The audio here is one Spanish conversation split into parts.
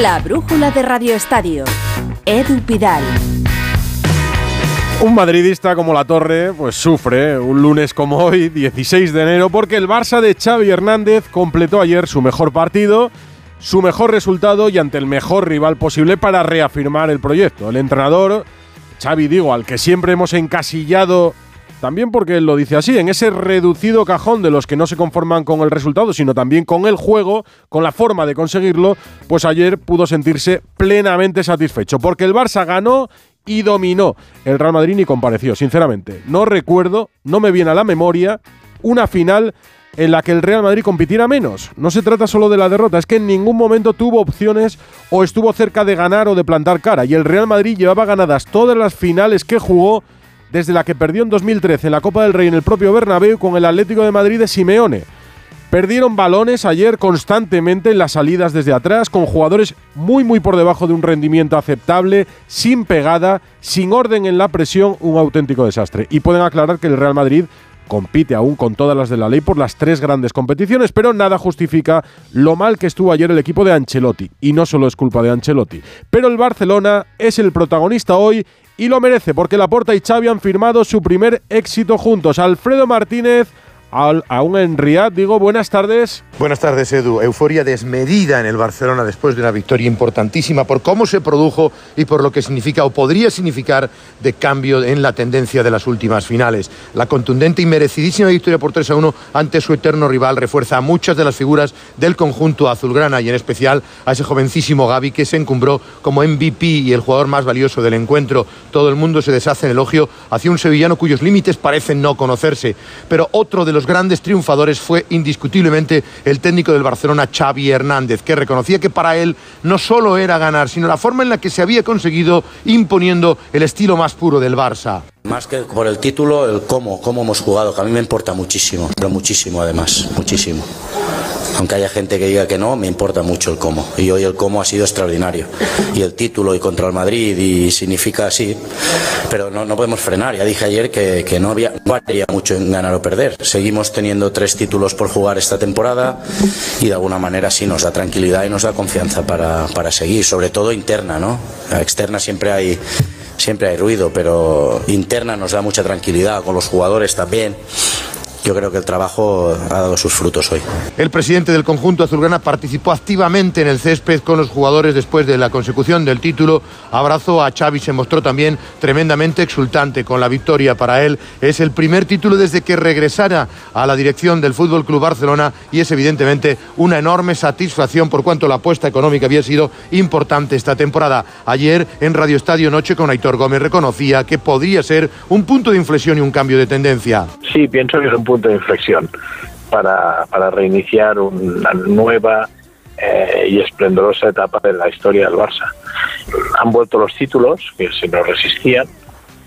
La brújula de Radio Estadio. Edu Pidal. Un madridista como la Torre, pues sufre un lunes como hoy, 16 de enero, porque el Barça de Xavi Hernández completó ayer su mejor partido, su mejor resultado y ante el mejor rival posible para reafirmar el proyecto. El entrenador, Xavi digo, al que siempre hemos encasillado también porque él lo dice así, en ese reducido cajón de los que no se conforman con el resultado, sino también con el juego, con la forma de conseguirlo, pues ayer pudo sentirse plenamente satisfecho, porque el Barça ganó y dominó. El Real Madrid ni compareció, sinceramente. No recuerdo, no me viene a la memoria una final en la que el Real Madrid compitiera menos. No se trata solo de la derrota, es que en ningún momento tuvo opciones o estuvo cerca de ganar o de plantar cara. Y el Real Madrid llevaba ganadas todas las finales que jugó desde la que perdió en 2013 en la Copa del Rey en el propio Bernabéu con el Atlético de Madrid de Simeone. Perdieron balones ayer constantemente en las salidas desde atrás, con jugadores muy muy por debajo de un rendimiento aceptable, sin pegada, sin orden en la presión, un auténtico desastre. Y pueden aclarar que el Real Madrid compite aún con todas las de la ley por las tres grandes competiciones, pero nada justifica lo mal que estuvo ayer el equipo de Ancelotti. Y no solo es culpa de Ancelotti. Pero el Barcelona es el protagonista hoy y lo merece porque Laporta y Xavi han firmado su primer éxito juntos. Alfredo Martínez aún en Riyadh. Digo, buenas tardes. Buenas tardes, Edu. Euforia desmedida en el Barcelona después de una victoria importantísima por cómo se produjo y por lo que significa o podría significar de cambio en la tendencia de las últimas finales. La contundente y merecidísima victoria por 3 a 1 ante su eterno rival refuerza a muchas de las figuras del conjunto azulgrana y en especial a ese jovencísimo Gaby que se encumbró como MVP y el jugador más valioso del encuentro. Todo el mundo se deshace en elogio hacia un sevillano cuyos límites parecen no conocerse. Pero otro de los grandes triunfadores fue indiscutiblemente el técnico del Barcelona, Xavi Hernández, que reconocía que para él no solo era ganar, sino la forma en la que se había conseguido imponiendo el estilo más puro del Barça. Más que por el título, el cómo, cómo hemos jugado, que a mí me importa muchísimo, pero muchísimo además, muchísimo. Aunque haya gente que diga que no, me importa mucho el cómo. Y hoy el cómo ha sido extraordinario. Y el título y contra el Madrid y significa así. Pero no, podemos frenar. Ya dije ayer que, no, había, no había mucho en ganar o perder. Seguimos teniendo tres títulos por jugar esta temporada y de alguna manera sí nos da tranquilidad y nos da confianza para, para seguir. Sobre todo interna, ¿no? Externa siempre hay siempre hay ruido, pero interna nos da mucha tranquilidad, con los jugadores también yo creo que el trabajo ha dado sus frutos hoy. El presidente del conjunto azulgrana participó activamente en el césped con los jugadores después de la consecución del título. Abrazó a Xavi, se mostró también tremendamente exultante con la victoria para él. Es el primer título desde que regresara a la dirección del Fútbol Club Barcelona y es evidentemente una enorme satisfacción por cuanto la apuesta económica había sido importante esta temporada. Ayer en Radio Estadio Noche con Aitor Gómez reconocía que podría ser un punto de inflexión y un cambio de tendencia. Sí, pienso que es un punto de inflexión para, para reiniciar una nueva eh, y esplendorosa etapa de la historia del Barça. Han vuelto los títulos que se nos resistían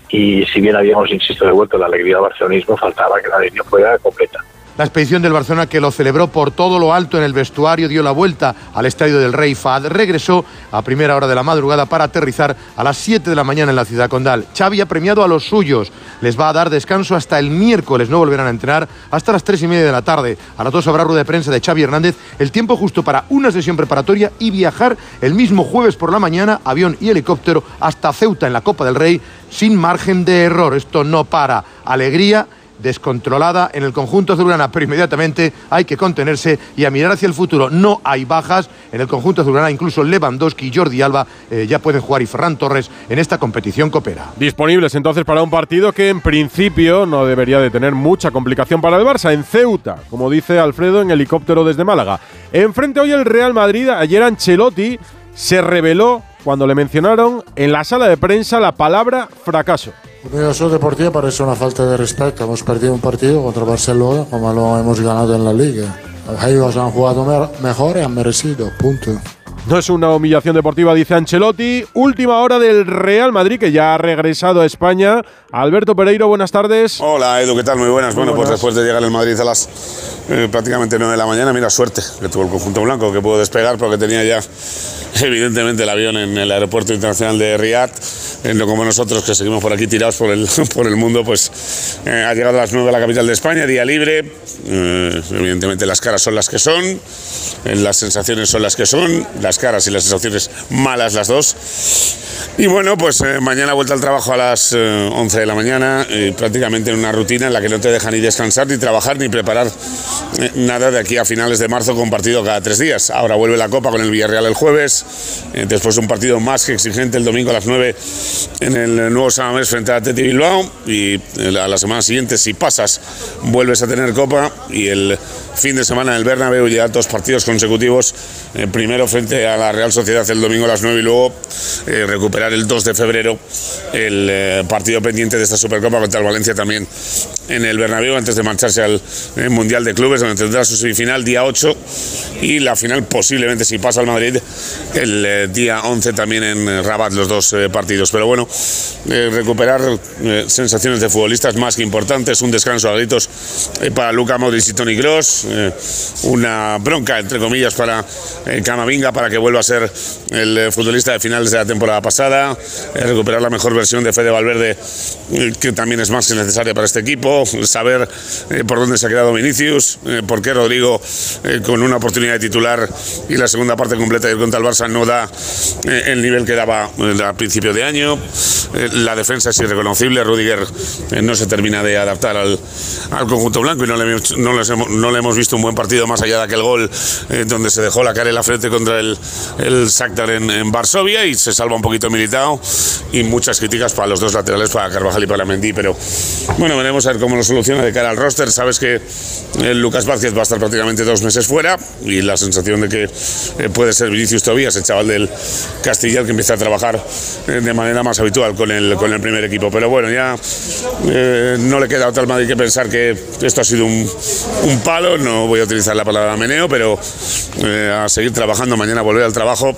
y si bien habíamos, insisto, devuelto la alegría del barcelonismo, faltaba que la línea fuera completa. La expedición del Barcelona, que lo celebró por todo lo alto en el vestuario, dio la vuelta al estadio del Rey Fad, regresó a primera hora de la madrugada para aterrizar a las 7 de la mañana en la ciudad condal. Xavi ha premiado a los suyos, les va a dar descanso hasta el miércoles, no volverán a entrenar hasta las 3 y media de la tarde. A las 2 habrá rueda de prensa de Xavi Hernández, el tiempo justo para una sesión preparatoria y viajar el mismo jueves por la mañana, avión y helicóptero, hasta Ceuta en la Copa del Rey, sin margen de error. Esto no para. Alegría descontrolada en el conjunto azulgrana, pero inmediatamente hay que contenerse y a mirar hacia el futuro. No hay bajas en el conjunto azulgrana, incluso Lewandowski y Jordi Alba eh, ya pueden jugar y Ferran Torres en esta competición coopera. Disponibles entonces para un partido que en principio no debería de tener mucha complicación para el Barça, en Ceuta, como dice Alfredo en helicóptero desde Málaga. Enfrente hoy el Real Madrid, ayer Ancelotti se reveló cuando le mencionaron en la sala de prensa la palabra fracaso. Eso deportivo parece una falta de respeto. Hemos perdido un partido contra Barcelona como lo hemos ganado en la liga. Ellos han jugado mejor y han merecido, punto. No es una humillación deportiva, dice Ancelotti. Última hora del Real Madrid, que ya ha regresado a España. Alberto Pereiro, buenas tardes. Hola, Edu, ¿qué tal? Muy buenas. bueno, pues después de llegar el Madrid a las eh, prácticamente 9 de la mañana, mira, suerte que tuvo el conjunto blanco, que pudo despegar porque tenía ya evidentemente el avión en el aeropuerto internacional de Riyadh. En lo como nosotros que seguimos por aquí tirados por el, por el mundo, pues eh, ha llegado a las 9 a la capital de España, día libre. Eh, evidentemente las caras son las que son, las sensaciones son las que son, las caras y las sensaciones malas las dos. Y bueno, pues eh, mañana vuelta al trabajo a las 11 eh, de la mañana, prácticamente en una rutina en la que no te deja ni descansar, ni trabajar, ni preparar nada de aquí a finales de marzo con partido cada tres días. Ahora vuelve la Copa con el Villarreal el jueves, después un partido más que exigente el domingo a las 9 en el nuevo Samamés frente a Teti Bilbao y a la semana siguiente, si pasas, vuelves a tener Copa y el fin de semana en el Bernabéu ya dos partidos consecutivos, eh, primero frente a la Real Sociedad el domingo a las 9 y luego eh, recuperar el 2 de febrero el eh, partido pendiente de esta Supercopa contra el Valencia también en el Bernabéu antes de marcharse al Mundial de Clubes donde tendrá su semifinal día 8 y la final posiblemente si pasa al Madrid el día 11 también en Rabat los dos partidos. Pero bueno, recuperar sensaciones de futbolistas más que importantes, un descanso a gritos para Luca Modric y Tony Eh, una bronca, entre comillas, para eh, Camavinga para que vuelva a ser el eh, futbolista de finales de la temporada pasada, recuperar la mejor versión de Fede Valverde, que también es más que necesaria para este equipo, saber por dónde se ha quedado Vinicius, por qué Rodrigo, con una oportunidad de titular y la segunda parte completa de contra el Barça, no da el nivel que daba a principio de año. la defensa es irreconocible, Rudiger no se termina de adaptar al, conjunto blanco y no le, no le hemos visto un buen partido más allá de aquel gol eh, donde se dejó la cara en la frente contra el, el Shakhtar en, Varsovia y se salva un poquito militado y muchas críticas para los dos laterales, para Carvajal y para Mendy, pero bueno, veremos a ver cómo lo soluciona de cara al roster. Sabes que eh, Lucas Vázquez va a estar prácticamente dos meses fuera y la sensación de que eh, puede ser Vinicius Tobías, el chaval del Castilla, que empieza a trabajar de manera más habitual con el, con el primer equipo. Pero bueno, ya no le queda a tal Madrid que pensar que esto ha sido un, un palo no voy a utilizar la palabra meneo, pero eh, a seguir trabajando, mañana volver al trabajo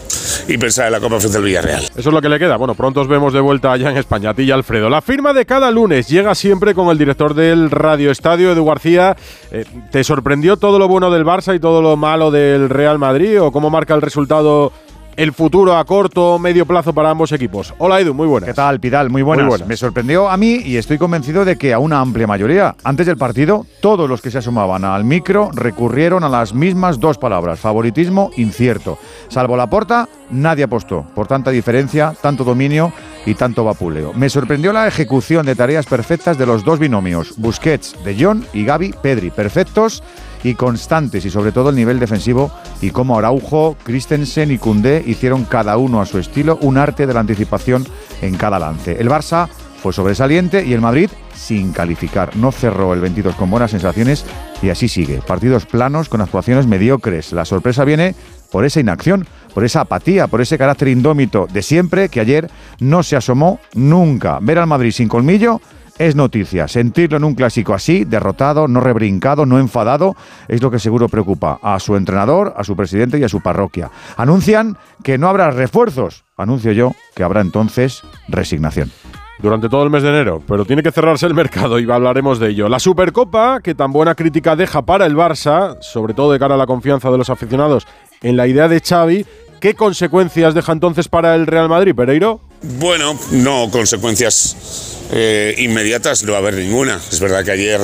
y pensar en la Copa frente al Villarreal. Eso es lo que le queda. Bueno, pronto os vemos de vuelta allá en España, a y Alfredo. La firma de cada lunes llega siempre con el director del Radio Estadio, Edu García. Eh, ¿Te sorprendió todo lo bueno del Barça y todo lo malo del Real Madrid o cómo marca el resultado el futuro a corto o medio plazo para ambos equipos. Hola Edu, muy buenas. ¿Qué tal, Pidal? Muy buenas. Me sorprendió a mí y estoy convencido de que a una amplia mayoría. Antes del partido, todos los que se asomaban al micro recurrieron a las mismas dos palabras, favoritismo incierto. Salvo la porta, nadie apostó por tanta diferencia, tanto dominio y tanto vapuleo. Me sorprendió la ejecución de tareas perfectas de los dos binomios, Busquets, De Jong y Gaby Pedri, perfectos y constantes y sobre todo el nivel defensivo y cómo Araujo, Christensen y Cundé hicieron cada uno a su estilo un arte de la anticipación en cada lance. El Barça fue sobresaliente y el Madrid sin calificar. No cerró el 22 con buenas sensaciones y así sigue. Partidos planos con actuaciones mediocres. La sorpresa viene por esa inacción, por esa apatía, por ese carácter indómito de siempre que ayer no se asomó nunca. Ver al Madrid sin colmillo es noticia. Sentirlo en un clásico así, derrotado, no rebrincado, no enfadado, es lo que seguro preocupa a su entrenador, a su presidente y a su parroquia. Anuncian que no habrá refuerzos. Anuncio yo que habrá entonces resignación durante todo el mes de enero, pero tiene que cerrarse el mercado y hablaremos de ello. La Supercopa, que tan buena crítica deja para el Barça, sobre todo de cara a la confianza de los aficionados en la idea de Xavi, ¿qué consecuencias deja entonces para el Real Madrid, Pereiro? Bueno, no consecuencias eh, inmediatas no va a haber ninguna. Es verdad que ayer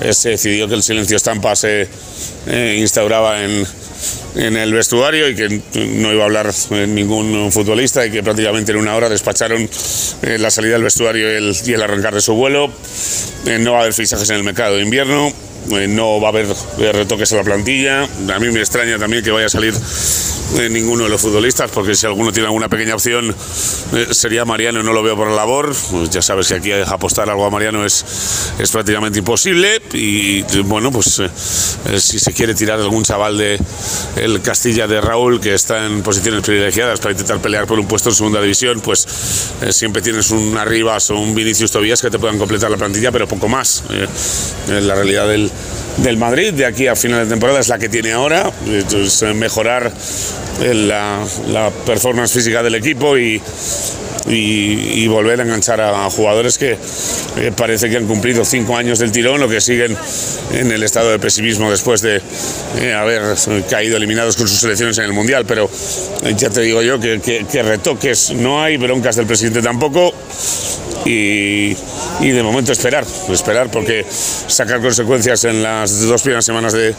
eh, se decidió que el silencio estampa se eh, instauraba en, en, el vestuario y que no iba a hablar ningún futbolista y que prácticamente en una hora despacharon la salida del vestuario y el, y arrancar de su vuelo. no va a haber fichajes en el mercado de invierno. no va a haber retoques a la plantilla. A mí me extraña también que vaya a salir ninguno de los futbolistas, porque si alguno tiene alguna pequeña opción eh, sería Mariano, no lo veo por la labor. Pues ya sabes que aquí apostar algo a Mariano es, es prácticamente imposible. Y bueno, pues eh, eh, si se quiere tirar algún chaval de el Castilla de Raúl, que está en posiciones privilegiadas para intentar pelear por un puesto en segunda división, pues siempre tienes un Arribas o un Vinicius Tobías que te puedan completar la plantilla, pero poco más. la realidad del del Madrid de aquí a final de temporada es la que tiene ahora, entonces mejorar la, la performance física del equipo y, y, volver a enganchar a, jugadores que eh, parece que han cumplido cinco años del tirón o que siguen en el estado de pesimismo después de eh, haber caído eliminados con sus selecciones en el Mundial. Pero ya te digo yo que, que retoques no hay, broncas del presidente tampoco y, de momento esperar, esperar porque sacar consecuencias en las dos primeras semanas de,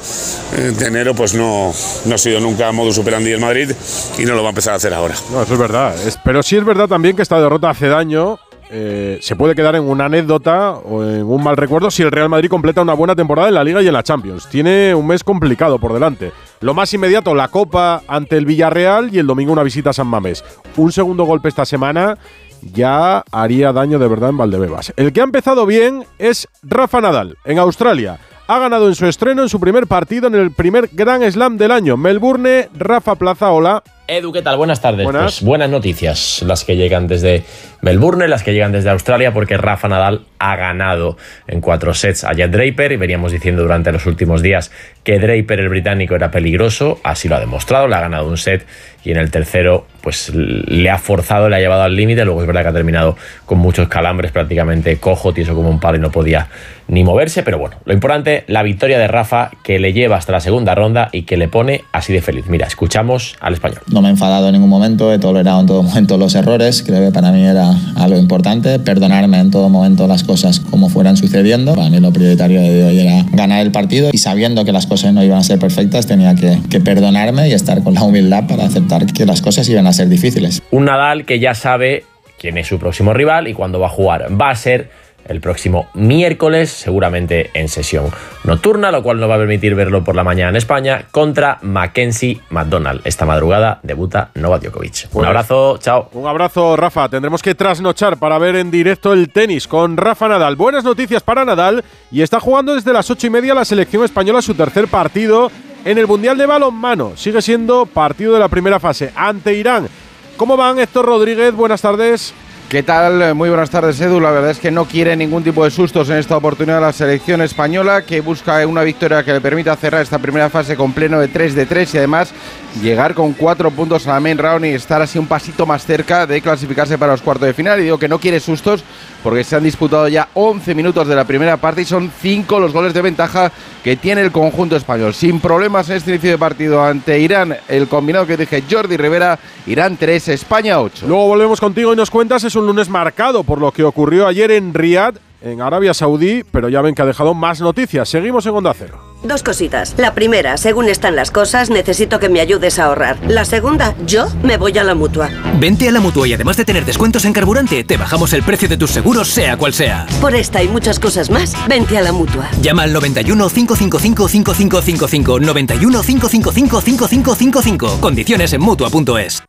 enero pues no, no ha sido nunca modus operandi en Madrid y no lo va a empezar a hacer ahora. No, eso es verdad. pero sí es verdad también que esta derrota hace daño. Eh, se puede quedar en una anécdota o en un mal recuerdo si el Real Madrid completa una buena temporada en la Liga y en la Champions. Tiene un mes complicado por delante. Lo más inmediato, la Copa ante el Villarreal y el domingo una visita a San Mamés. Un segundo golpe esta semana ya haría daño de verdad en Valdebebas. El que ha empezado bien es Rafa Nadal, en Australia. Ha ganado en su estreno en su primer partido en el primer Grand Slam del año. Melbourne, Rafa Plaza, hola. Edu, ¿qué tal? Buenas tardes. Buenas. Pues buenas noticias, las que llegan desde Melbourne, las que llegan desde Australia, porque Rafa Nadal ha ganado en cuatro sets a Jet Draper y veníamos diciendo durante los últimos días que Draper, el británico, era peligroso, así lo ha demostrado, le ha ganado un set y en el tercero pues le ha forzado, le ha llevado al límite, luego es verdad que ha terminado con muchos calambres, prácticamente cojo, tieso como un palo y no podía ni moverse, pero bueno, lo importante, la victoria de Rafa que le lleva hasta la segunda ronda y que le pone así de feliz. Mira, escuchamos al español. No me he enfadado en ningún momento, he tolerado en todo momento los errores, creo que para mí era algo importante, perdonarme en todo momento las cosas como fueran sucediendo. Para mí lo prioritario de hoy era ganar el partido y sabiendo que las cosas no iban a ser perfectas tenía que, que perdonarme y estar con la humildad para aceptar que las cosas iban a ser difíciles. Un Nadal que ya sabe quién es su próximo rival y cuándo va a jugar. Va a ser el próximo miércoles, seguramente en sesión nocturna, lo cual no va a permitir verlo por la mañana en España, contra Mackenzie McDonald. Esta madrugada debuta Novak Djokovic. un pues, abrazo, chao. Un abrazo, Rafa. Tendremos que trasnochar para ver en directo el tenis con Rafa Nadal. Buenas noticias para Nadal y está jugando desde las ocho y media la selección española su tercer partido en el Mundial de Balonmano. Sigue siendo partido de la primera fase ante Irán. ¿Cómo van, Héctor Rodríguez? Buenas tardes. ¿Qué tal? Muy buenas tardes, Edu. La verdad es que no quiere ningún tipo de sustos en esta oportunidad la selección española, que busca una victoria que le permita cerrar esta primera fase con pleno de 3 de 3 y además llegar con cuatro puntos a la main round y estar así un pasito más cerca de clasificarse para los cuartos de final. Y digo que no quiere sustos porque se han disputado ya 11 minutos de la primera parte y son 5 los goles de ventaja que tiene el conjunto español. Sin problemas en este inicio de partido ante Irán, el combinado que dije Jordi Rivera, Irán 3, España 8. Luego volvemos contigo y nos cuentas, es un lunes marcado por lo que ocurrió ayer en Riyadh, en Arabia Saudí, pero ya ven que ha dejado más noticias. Seguimos en Onda Cero. Dos cositas. La primera, según están las cosas, necesito que me ayudes a ahorrar. La segunda, yo me voy a la mutua. Vente a la mutua y además de tener descuentos en carburante, te bajamos el precio de tus seguros, sea cual sea. Por esta y muchas cosas más, vente a la mutua. Llama al 91 555 5555. 91 555 5555. Condiciones en mutua.es.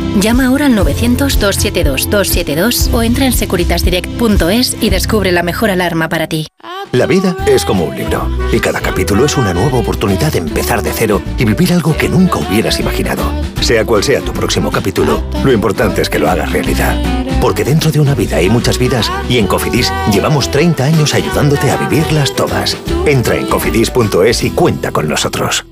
Llama ahora al 900-272-272 o entra en securitasdirect.es y descubre la mejor alarma para ti. La vida es como un libro y cada capítulo es una nueva oportunidad de empezar de cero y vivir algo que nunca hubieras imaginado. Sea cual sea tu próximo capítulo, lo importante es que lo hagas realidad. Porque dentro de una vida hay muchas vidas y en Cofidis llevamos 30 años ayudándote a vivirlas todas. Entra en cofidis.es y cuenta con nosotros.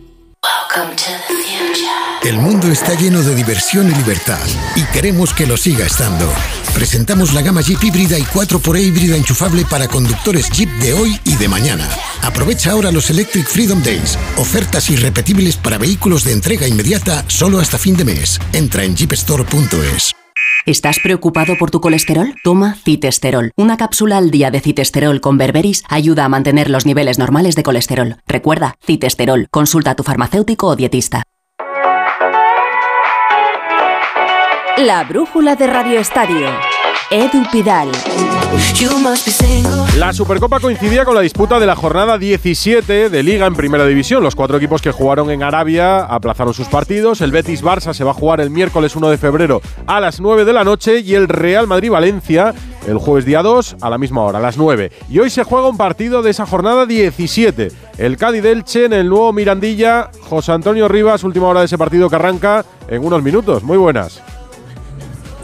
El mundo está lleno de diversión y libertad y queremos que lo siga estando. Presentamos la gama Jeep híbrida y 4xE híbrida enchufable para conductores Jeep de hoy y de mañana. Aprovecha ahora los Electric Freedom Days, ofertas irrepetibles para vehículos de entrega inmediata solo hasta fin de mes. Entra en jeepstore.es. ¿Estás preocupado por tu colesterol? Toma citesterol. Una cápsula al día de citesterol con berberis ayuda a mantener los niveles normales de colesterol. Recuerda, citesterol. Consulta a tu farmacéutico o dietista. La brújula de Radio Estadio. Edu Pidal. La Supercopa coincidía con la disputa de la jornada 17 de Liga en Primera División. Los cuatro equipos que jugaron en Arabia aplazaron sus partidos. El Betis Barça se va a jugar el miércoles 1 de febrero a las 9 de la noche y el Real Madrid Valencia el jueves día 2 a la misma hora, a las 9. Y hoy se juega un partido de esa jornada 17. El Cádiz Elche en el nuevo Mirandilla. José Antonio Rivas, última hora de ese partido que arranca en unos minutos. Muy buenas.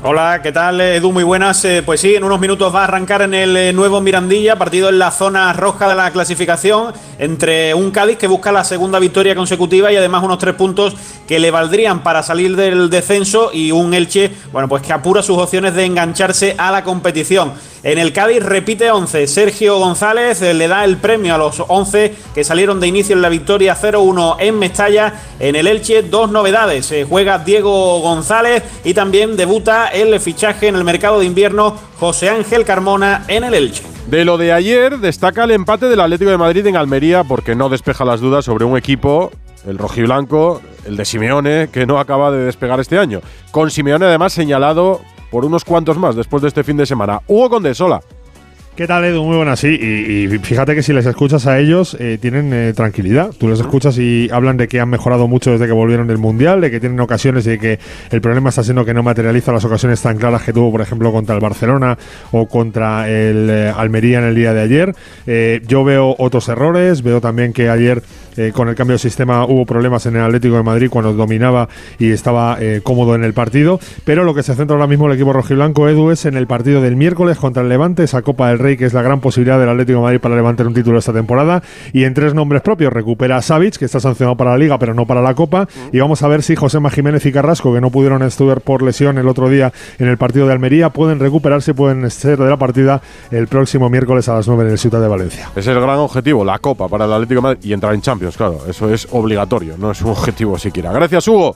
Hola, ¿qué tal Edu? Muy buenas. Eh, pues sí, en unos minutos va a arrancar en el eh, nuevo Mirandilla, partido en la zona roja de la clasificación, entre un Cádiz que busca la segunda victoria consecutiva y además unos tres puntos que le valdrían para salir del descenso y un Elche, bueno, pues que apura sus opciones de engancharse a la competición. En el Cádiz repite 11. Sergio González eh, le da el premio a los 11 que salieron de inicio en la victoria 0-1 en Mestalla. En el Elche, dos novedades. Juega Diego González y también debuta el fichaje en el mercado de invierno José Ángel Carmona en el Elche. De lo de ayer, destaca el empate del Atlético de Madrid en Almería porque no despeja las dudas sobre un equipo, el rojiblanco, el de Simeone, que no acaba de despegar este año. Con Simeone además señalado por unos cuantos más después de este fin de semana. Hugo Condesola. ¿Qué tal, Edu? Muy buenas, sí. Y, fíjate que si les escuchas a ellos, eh, tienen eh, tranquilidad. Tú les escuchas y hablan de que han mejorado mucho desde que volvieron del Mundial, de que tienen ocasiones y de que el problema está siendo que no materializa las ocasiones tan claras que tuvo, por ejemplo, contra el Barcelona o contra el eh, Almería en el día de ayer. yo veo otros errores, veo también que ayer con el cambio de sistema hubo problemas en el Atlético de Madrid cuando dominaba y estaba cómodo en el partido. Pero lo que se centra ahora mismo el equipo rojiblanco, Edu, es en el partido del miércoles contra el Levante, esa Copa del que es la gran posibilidad del Atlético de Madrid para levantar un título esta temporada. Y en tres nombres propios, recupera a Savic, que está sancionado para la Liga, pero no para la Copa. Y vamos a ver si José Jiménez y Carrasco, que no pudieron estudiar por lesión el otro día en el partido de Almería, pueden recuperarse, pueden ser de la partida el próximo miércoles a las 9 en el Ciudad de Valencia. Es el gran objetivo, la Copa para el Atlético de Madrid y entrar en Champions, claro. Eso es obligatorio, no es un objetivo siquiera. Gracias, Hugo.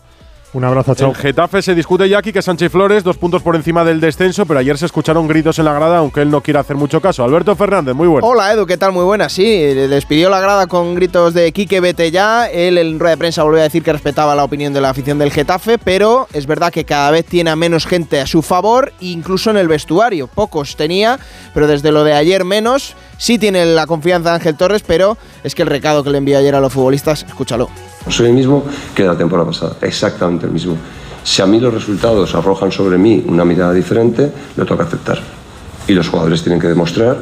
Un abrazo, chao. El Getafe se discute ya aquí que Sánchez Flores, dos puntos por encima del descenso, pero ayer se escucharon gritos en la grada, aunque él no quiera hacer mucho caso. Alberto Fernández, muy bueno. Hola Edu, ¿qué tal? Muy buena. Sí, les pidió la grada con gritos de Quique, vete ya. Él en rueda de prensa volvió a decir que respetaba la opinión de la afición del Getafe, pero es verdad que cada vez tiene a menos gente a su favor, incluso en el vestuario. Pocos tenía, pero desde lo de ayer menos. Sí tiene la confianza de Ángel Torres, pero es que el recado que le envió ayer a los futbolistas, escúchalo. Soy el mismo que la temporada pasada, exactamente el mismo. Si a mí los resultados arrojan sobre mí una mirada diferente, lo toca aceptar. Y los jugadores tienen que demostrar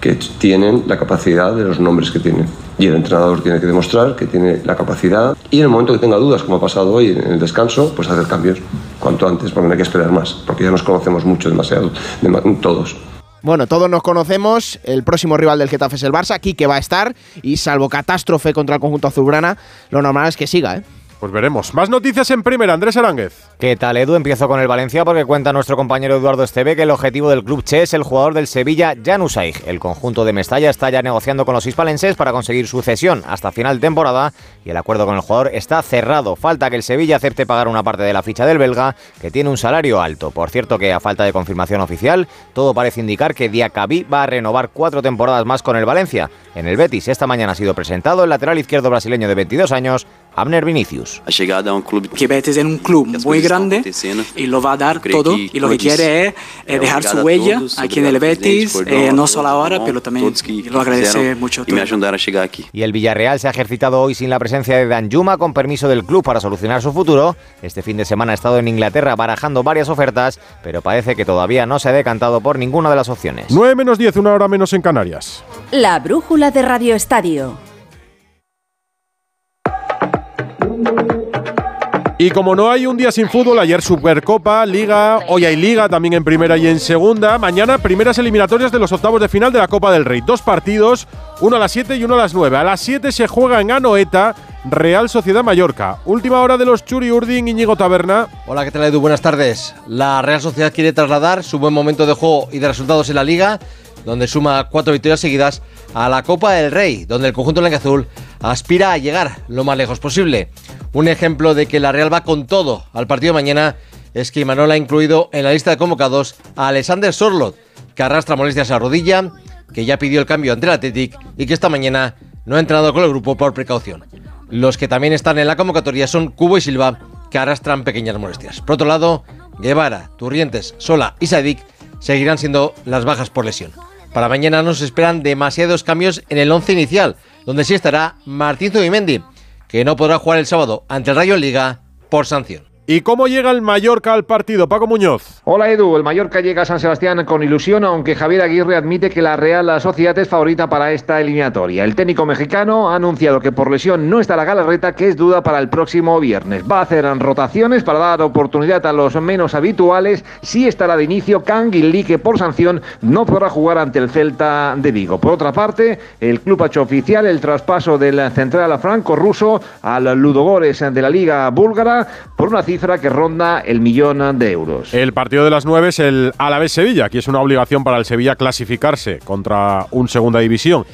que tienen la capacidad de los nombres que tienen. Y el entrenador tiene que demostrar que tiene la capacidad y en el momento que tenga dudas, como ha pasado hoy en el descanso, pues hacer cambios cuanto antes, porque no hay que esperar más, porque ya nos conocemos mucho, demasiado, todos. Bueno, todos nos conocemos. El próximo rival del Getafe es el Barça. Aquí que va a estar. Y salvo catástrofe contra el conjunto azulgrana, lo normal es que siga, ¿eh? Pues veremos. Más noticias en primera, Andrés Aránguez. ¿Qué tal, Edu? Empiezo con el Valencia porque cuenta nuestro compañero Eduardo Esteve que el objetivo del club Che es el jugador del Sevilla, Jan. El conjunto de Mestalla está ya negociando con los hispalenses para conseguir su cesión hasta final temporada y el acuerdo con el jugador está cerrado. Falta que el Sevilla acepte pagar una parte de la ficha del belga, que tiene un salario alto. Por cierto que a falta de confirmación oficial, todo parece indicar que Diacabí va a renovar cuatro temporadas más con el Valencia. En el Betis esta mañana ha sido presentado el lateral izquierdo brasileño de 22 años, Abner Vinicius. Ha llegado a un club que Betis es un club muy grande y lo va a dar todo y lo que quiere es eh, dejar su huella aquí en el Betis, eh, no solo ahora, pero también lo agradece mucho. Y me ayudar a llegar aquí. Y el Villarreal se ha ejercitado hoy sin la presencia de Danjuma con permiso del club para solucionar su futuro. Este fin de semana ha estado en Inglaterra barajando varias ofertas, pero parece que todavía no se ha decantado por ninguna de las opciones. 9 menos 10, una hora menos en Canarias. La brújula de Radio Estadio. Y como no hay un día sin fútbol, ayer Supercopa, Liga, hoy hay Liga también en primera y en segunda. Mañana primeras eliminatorias de los octavos de final de la Copa del Rey. Dos partidos, uno a las 7 y uno a las 9. A las 7 se juega en Anoeta, Real Sociedad Mallorca. Última hora de los Churi Urdin, Íñigo Taberna. Hola, ¿qué tal Edu? Buenas tardes. La Real Sociedad quiere trasladar su buen momento de juego y de resultados en la Liga, donde suma cuatro victorias seguidas, a la Copa del Rey, donde el conjunto azul aspira a llegar lo más lejos posible. Un ejemplo de que la Real va con todo al partido de mañana es que Imanol ha incluido en la lista de convocados a Alexander Sorlot, que arrastra molestias a la rodilla, que ya pidió el cambio ante el Athletic y que esta mañana no ha entrenado con el grupo por precaución. Los que también están en la convocatoria son Cubo y Silva, que arrastran pequeñas molestias. Por otro lado, Guevara, Turrientes, Sola y Sadik seguirán siendo las bajas por lesión. Para mañana nos esperan demasiados cambios en el once inicial, donde sí estará Martín Zubimendi, que no podrá jugar el sábado ante el Rayo Liga por sanción. ¿Y cómo llega el Mallorca al partido? Paco Muñoz. Hola Edu, el Mallorca llega a San Sebastián con ilusión, aunque Javier Aguirre admite que la Real Sociedad es favorita para esta eliminatoria. El técnico mexicano ha anunciado que por lesión no está la galarreta, que es duda para el próximo viernes. Va a hacer rotaciones para dar oportunidad a los menos habituales. Sí estará de inicio Canguilí, que por sanción no podrá jugar ante el Celta de Vigo. Por otra parte, el club ha hecho oficial el traspaso del central franco-ruso al Ludogores de la Liga Búlgara por una cifra que ronda el millón de euros. El partido de las nueve es el Alavés-Sevilla. Aquí es una obligación para el Sevilla clasificarse contra un segunda división.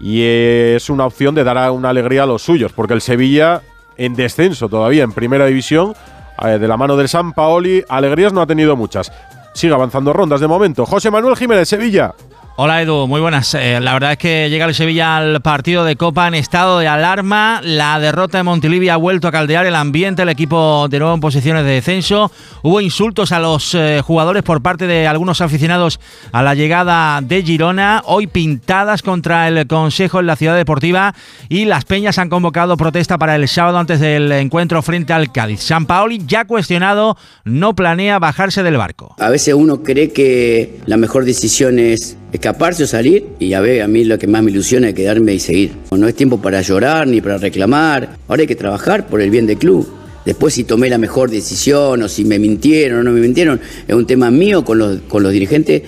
Y es una opción de dar una alegría a los suyos, porque el Sevilla en descenso todavía en primera división, eh, de la mano del San Paoli, alegrías no ha tenido muchas. Sigue avanzando rondas de momento. José Manuel Jiménez, Sevilla. Hola Edu, muy buenas. Eh, la verdad es que llega el Sevilla al partido de Copa en estado de alarma. La derrota de Montilivia ha vuelto a caldear el ambiente, el equipo de nuevo en posiciones de descenso. Hubo insultos a los eh, jugadores por parte de algunos aficionados a la llegada de Girona. Hoy pintadas contra el Consejo en la Ciudad Deportiva y las Peñas han convocado protesta para el sábado antes del encuentro frente al Cádiz. San Paoli ya cuestionado, no planea bajarse del barco. A veces uno cree que la mejor decisión es escaparse o salir y a ver, a mí lo que más me ilusiona es quedarme y seguir. No es tiempo para llorar ni para reclamar, ahora hay que trabajar por el bien del club. Después si tomé la mejor decisión o si me mintieron o no me mintieron, es un tema mío con los, con los dirigentes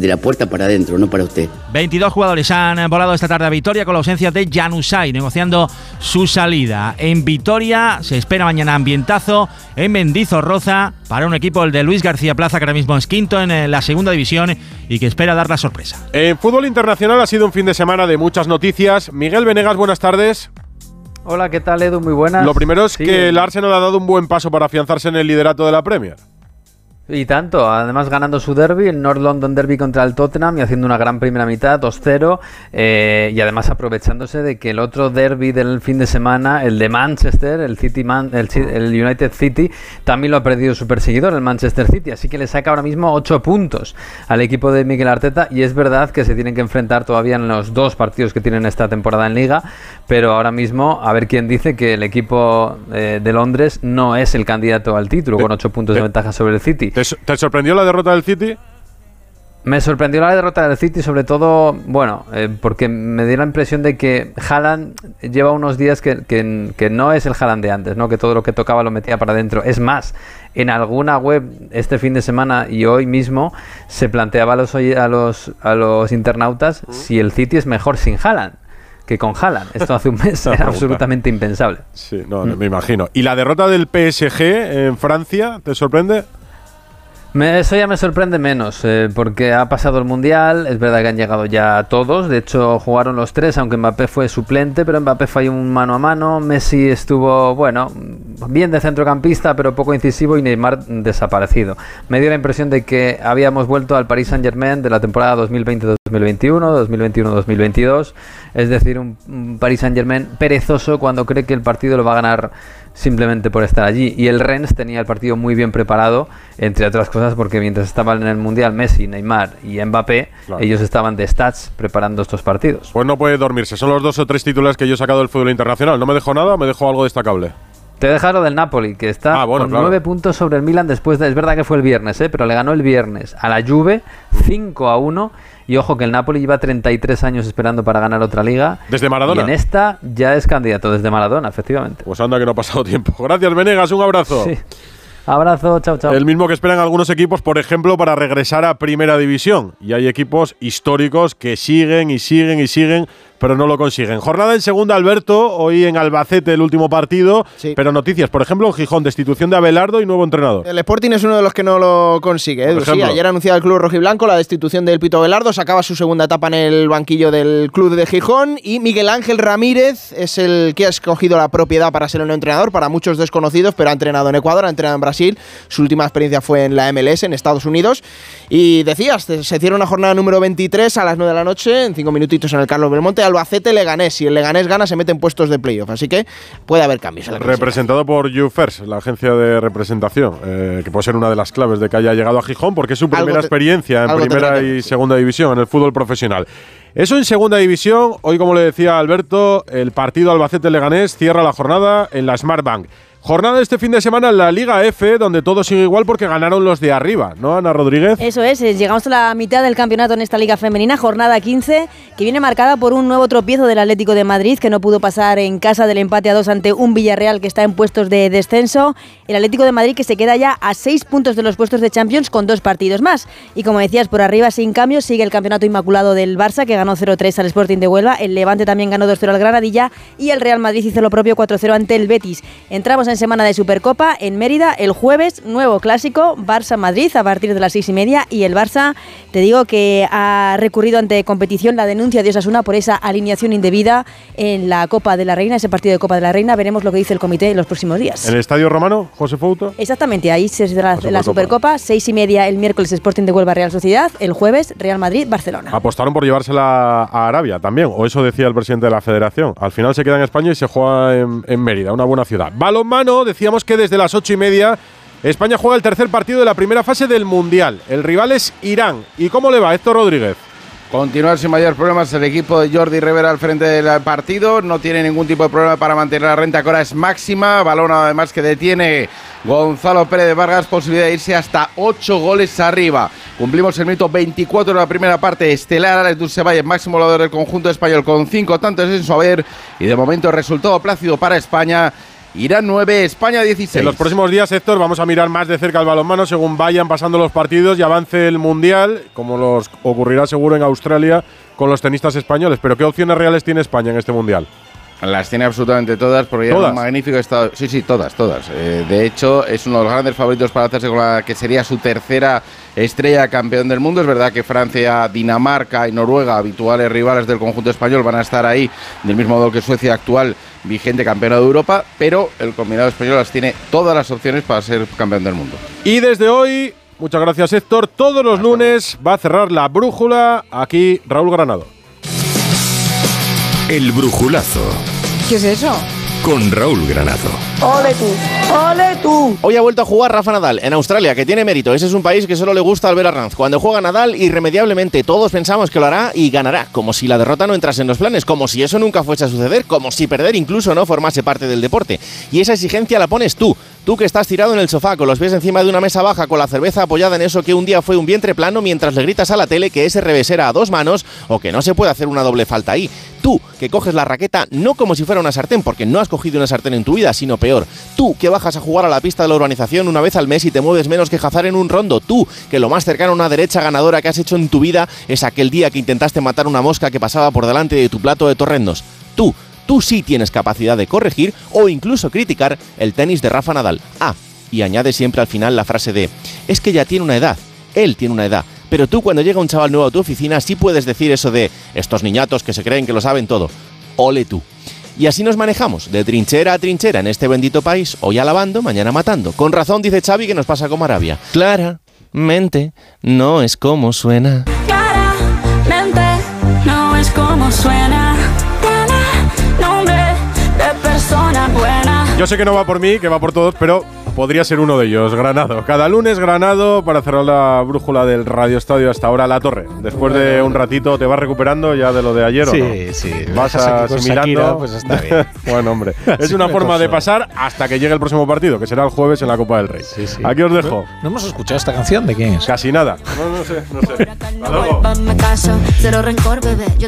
de la puerta para adentro, no para usted. 22 jugadores han volado esta tarde a Vitoria con la ausencia de Janusay, negociando su salida. En Vitoria se espera mañana ambientazo en Mendizorroza para un equipo, el de Luis García Plaza, que ahora mismo es quinto en eh, la segunda división y que espera dar la sorpresa. En fútbol internacional ha sido un fin de semana de muchas noticias. Miguel Venegas, buenas tardes. Hola, ¿qué tal Edu? Muy buenas. Lo primero es que el Arsenal ha dado un buen paso para afianzarse en el liderato de la Premier. Y tanto, además ganando su derby, el North London Derby contra el Tottenham y haciendo una gran primera mitad, 2-0, eh, y además aprovechándose de que el otro derby del fin de semana, el de Manchester, el, City Man, el, United City, también lo ha perdido su perseguidor, el Manchester City, así que le saca ahora mismo 8 puntos al equipo de Miguel Arteta, y es verdad que se tienen que enfrentar todavía en los dos partidos que tienen esta temporada en Liga, pero ahora mismo a ver quién dice que el equipo eh, de Londres no es el candidato al título, con 8 puntos de ventaja sobre el City. ¿Te, sorprendió la derrota del City? Me sorprendió la derrota del City, sobre todo, bueno, eh, porque me dio la impresión de que Haaland lleva unos días que, que, no es el Haaland de antes, ¿no? Que todo lo que tocaba lo metía para adentro. Es más, en alguna web este fin de semana y hoy mismo se planteaba a los, a los, a los internautas si el City es mejor sin Haaland que con Haaland. Esto hace un mes era absolutamente impensable. Sí, no, me imagino. ¿Y la derrota del PSG en Francia te sorprende? Eso ya me sorprende menos, eh, porque ha pasado el Mundial, es verdad que han llegado ya todos, de hecho jugaron los tres, aunque Mbappé fue suplente, pero Mbappé falló un mano a mano, Messi estuvo, bueno, bien de centrocampista, pero poco incisivo y Neymar desaparecido. Me dio la impresión de que habíamos vuelto al Paris Saint Germain de la temporada 2020-2021, 2021-2022, es decir, un, un Paris Saint Germain perezoso cuando cree que el partido lo va a ganar simplemente por estar allí. Y el Rennes tenía el partido muy bien preparado, entre otras cosas porque mientras estaban en el Mundial Messi, Neymar y Mbappé, ellos estaban de stats preparando estos partidos. Pues no puede dormirse, son los dos o tres titulares que yo he sacado del fútbol internacional. ¿No me dejó nada me dejó algo destacable? Te deja lo del Napoli, que está ah, con nueve puntos sobre el Milan después de... Es verdad que fue el viernes, ¿eh? pero le ganó el viernes a la Juve 5 a 1 y ojo que el Napoli lleva 33 años esperando para ganar otra liga. Desde Maradona. Y en esta ya es candidato desde Maradona, efectivamente. Pues anda que no ha pasado tiempo. Gracias, Venegas. Un abrazo. Sí. Abrazo, chao, chao. El mismo que esperan algunos equipos, por ejemplo, para regresar a Primera División. Y hay equipos históricos que siguen y siguen y siguen pero no lo consiguen. Jornada en segunda, Alberto, hoy en Albacete el último partido, pero noticias, por ejemplo, en Gijón, destitución de Abelardo y nuevo entrenador. El Sporting es uno de los que no lo consigue. ¿eh? Sí, ayer anunciado el club rojiblanco la destitución del Pito Abelardo, sacaba su segunda etapa en el banquillo del club de Gijón y Miguel Ángel Ramírez es el que ha escogido la propiedad para ser un entrenador, para muchos desconocidos, pero ha entrenado en Ecuador, ha entrenado en Brasil, su última experiencia fue en la MLS, en Estados Unidos. Y decías, se cierra una jornada número 23 a las 9 de la noche, en cinco minutitos en el Carlos Belmonte Albacete Leganés. Si el Leganés gana, se mete en puestos de playoff. Así que puede haber cambios. En la Representado por YouFirst, la agencia de representación, eh, que puede ser una de las claves de que haya llegado a Gijón, porque es su primera Algo experiencia en primera y segunda división, en el fútbol profesional. Eso en segunda división, hoy como le decía Alberto, el partido Albacete-Leganés cierra la jornada en la Smart Bank. Jornada este fin de semana en la Liga F, donde todo sigue igual porque ganaron los de arriba, ¿no, Ana Rodríguez? Eso es, eh, llegamos a la mitad del campeonato en esta liga femenina, jornada 15, que viene marcada por un nuevo tropiezo del Atlético de Madrid, que no pudo pasar en casa del empate a dos ante un Villarreal que está en puestos de descenso. El Atlético de Madrid que se queda ya a seis puntos de los puestos de Champions con dos partidos más. Y como decías, por arriba sin cambios sigue el campeonato inmaculado del Barça, que ganó 0-3 al Sporting de Huelva. El Levante también ganó 2-0 al Granadilla y el Real Madrid hizo lo propio 4-0 ante el Betis. Entramos en semana de Supercopa en Mérida el jueves, nuevo clásico, Barça-Madrid a partir de las seis y media y el Barça, te digo que ha recurrido ante competición la denuncia de Osasuna por esa alineación indebida en la Copa de la Reina, ese partido de Copa de la Reina. Veremos lo que dice el comité en los próximos días. En el Estadio Romano, José Fouto. Exactamente, ahí se será la, Supercopa. Seis y media el miércoles Sporting de Huelva Real Sociedad, el jueves Real Madrid Barcelona. Apostaron por llevársela a Arabia también, o eso decía el presidente de la federación. Al final se queda en España y se juega en, en Mérida, una buena ciudad. Balonmano, decíamos que desde las ocho y media España juega el tercer partido de la primera fase del Mundial. El rival es Irán. ¿Y cómo le va Héctor Rodríguez? Continuar sin mayores problemas el equipo de Jordi Rivera al frente del partido. No tiene ningún tipo de problema para mantener la renta que ahora es máxima. Balón además que detiene Gonzalo Pérez de Vargas. Posibilidad de irse hasta 8 goles arriba. Cumplimos el minuto 24 de la primera parte. Estelar Alex Dulcevalle, máximo goleador del conjunto español con 5 tantos en su haber. Y de momento resultado plácido para España. Irán 9, España 16. En los próximos días, Héctor, vamos a mirar más de cerca el balonmano según vayan pasando los partidos y avance el Mundial, como los ocurrirá seguro en Australia con los tenistas españoles. Pero ¿qué opciones reales tiene España en este Mundial? Las tiene absolutamente todas, porque ya ¿Todas? un magnífico estado. Sí, sí, todas, todas. Eh, de hecho, es uno de los grandes favoritos para hacerse con la que sería su tercera estrella campeón del mundo. Es verdad que Francia, Dinamarca y Noruega, habituales rivales del conjunto español, van a estar ahí, del mismo modo que Suecia actual, vigente campeona de Europa, pero el combinado español las tiene todas las opciones para ser campeón del mundo. Y desde hoy, muchas gracias Héctor, todos los lunes va a cerrar la brújula aquí Raúl Granado. El brujulazo ¿Qué es eso? con Raúl Granado. ¡Ole tú! ¡Ole tú! Hoy ha vuelto a jugar Rafa Nadal en Australia, que tiene mérito. Ese es un país que solo le gusta al ver a Ranz. Cuando juega Nadal, irremediablemente todos pensamos que lo hará y ganará, como si la derrota no entrase en los planes, como si eso nunca fuese a suceder, como si perder incluso no formase parte del deporte. Y esa exigencia la pones tú, tú que estás tirado en el sofá con los pies encima de una mesa baja con la cerveza apoyada en eso que un día fue un vientre plano mientras le gritas a la tele que ese revés era a dos manos o que no se puede hacer una doble falta ahí. Tú que coges la raqueta no como si fuera una sartén, porque no has cogido una sartén en tu vida, sino peor. Tú que bajas a jugar a la pista de la urbanización una vez al mes y te mueves menos que Hazard en un rondo. Tú que lo más cercano a una derecha ganadora que has hecho en tu vida es aquel día que intentaste matar una mosca que pasaba por delante de tu plato de torrendos. Tú, tú sí tienes capacidad de corregir o incluso criticar el tenis de Rafa Nadal. Ah, y añade siempre al final la frase de, es que ya tiene una edad, él tiene una edad. Pero tú cuando llega un chaval nuevo a tu oficina sí puedes decir eso de estos niñatos que se creen que lo saben todo. Ole tú. Y así nos manejamos, de trinchera a trinchera en este bendito país, hoy alabando, mañana matando. Con razón dice Xavi que nos pasa como Arabia. Claramente, no es como suena. Claramente no es como suena. Tiene nombre de persona buena. Yo sé que no va por mí, que va por todos, pero podría ser uno de ellos, Granado. Cada lunes Granado para cerrar la brújula del Radio Estadio hasta ahora La Torre. Después de un ratito te vas recuperando ya de lo de ayer, ¿o Sí, no? sí. Vas aquí con asimilando. Shakira, pues está bien. bueno, hombre. es una forma de pasar hasta que llegue el próximo partido, que será el jueves en la Copa del Rey. Aquí os dejo. ¿No hemos escuchado esta canción? ¿De quién es? Casi nada. No, no sé, no sé. Hasta luego.